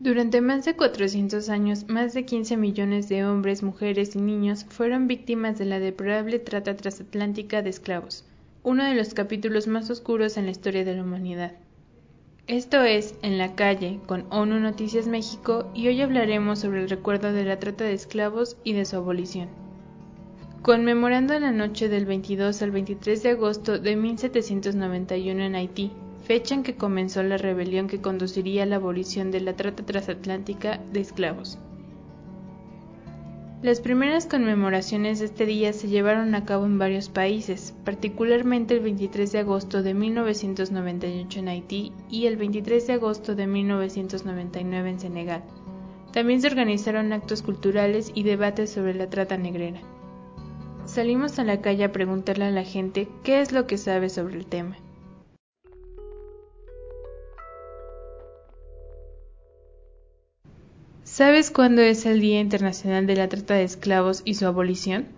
Durante más de 400 años, más de 15 millones de hombres, mujeres y niños fueron víctimas de la deplorable trata transatlántica de esclavos, uno de los capítulos más oscuros en la historia de la humanidad. Esto es En la calle con ONU Noticias México y hoy hablaremos sobre el recuerdo de la trata de esclavos y de su abolición. Conmemorando la noche del 22 al 23 de agosto de 1791 en Haití, fecha en que comenzó la rebelión que conduciría a la abolición de la trata transatlántica de esclavos. Las primeras conmemoraciones de este día se llevaron a cabo en varios países, particularmente el 23 de agosto de 1998 en Haití y el 23 de agosto de 1999 en Senegal. También se organizaron actos culturales y debates sobre la trata negrera. Salimos a la calle a preguntarle a la gente qué es lo que sabe sobre el tema. ¿Sabes cuándo es el Día Internacional de la Trata de Esclavos y su abolición?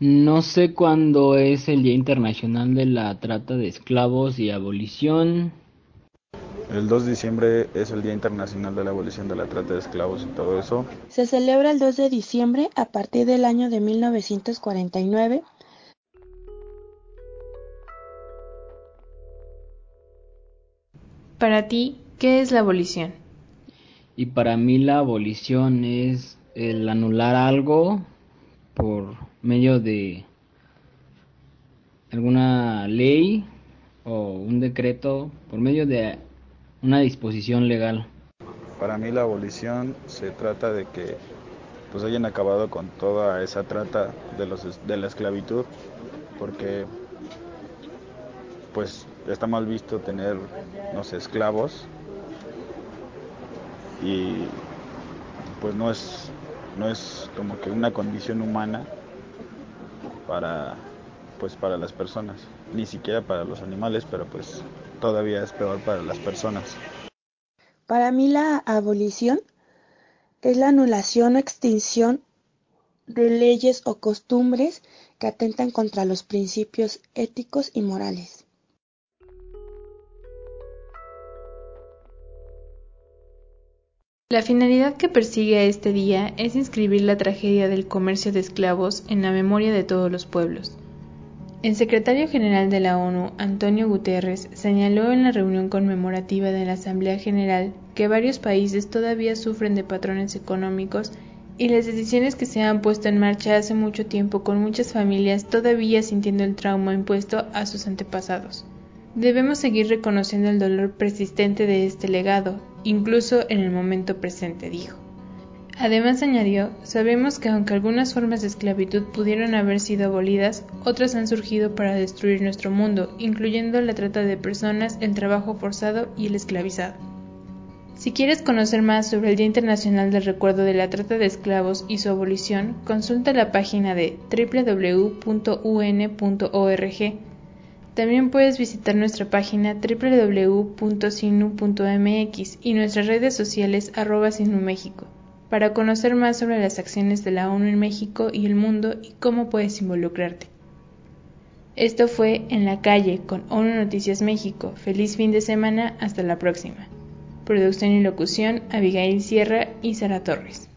No sé cuándo es el Día Internacional de la Trata de Esclavos y Abolición. El 2 de diciembre es el Día Internacional de la Abolición de la Trata de Esclavos y todo eso. Se celebra el 2 de diciembre a partir del año de 1949. Para ti, ¿qué es la abolición? Y para mí la abolición es el anular algo por medio de alguna ley o un decreto, por medio de una disposición legal. Para mí la abolición se trata de que pues hayan acabado con toda esa trata de los de la esclavitud porque pues está mal visto tener no sé esclavos y pues no es no es como que una condición humana para pues para las personas. Ni siquiera para los animales pero pues todavía es peor para las personas. Para mí la abolición es la anulación o extinción de leyes o costumbres que atentan contra los principios éticos y morales La finalidad que persigue este día es inscribir la tragedia del comercio de esclavos en la memoria de todos los pueblos. El secretario general de la ONU, Antonio Guterres, señaló en la reunión conmemorativa de la Asamblea General que varios países todavía sufren de patrones económicos y las decisiones que se han puesto en marcha hace mucho tiempo con muchas familias todavía sintiendo el trauma impuesto a sus antepasados. Debemos seguir reconociendo el dolor persistente de este legado, incluso en el momento presente, dijo. Además añadió, sabemos que aunque algunas formas de esclavitud pudieron haber sido abolidas, otras han surgido para destruir nuestro mundo, incluyendo la trata de personas, el trabajo forzado y el esclavizado. Si quieres conocer más sobre el Día Internacional del Recuerdo de la Trata de Esclavos y su abolición, consulta la página de www.un.org también puedes visitar nuestra página www.sinu.mx y nuestras redes sociales arroba México para conocer más sobre las acciones de la ONU en México y el mundo y cómo puedes involucrarte. Esto fue En la calle con ONU Noticias México. Feliz fin de semana, hasta la próxima. Producción y locución Abigail Sierra y Sara Torres.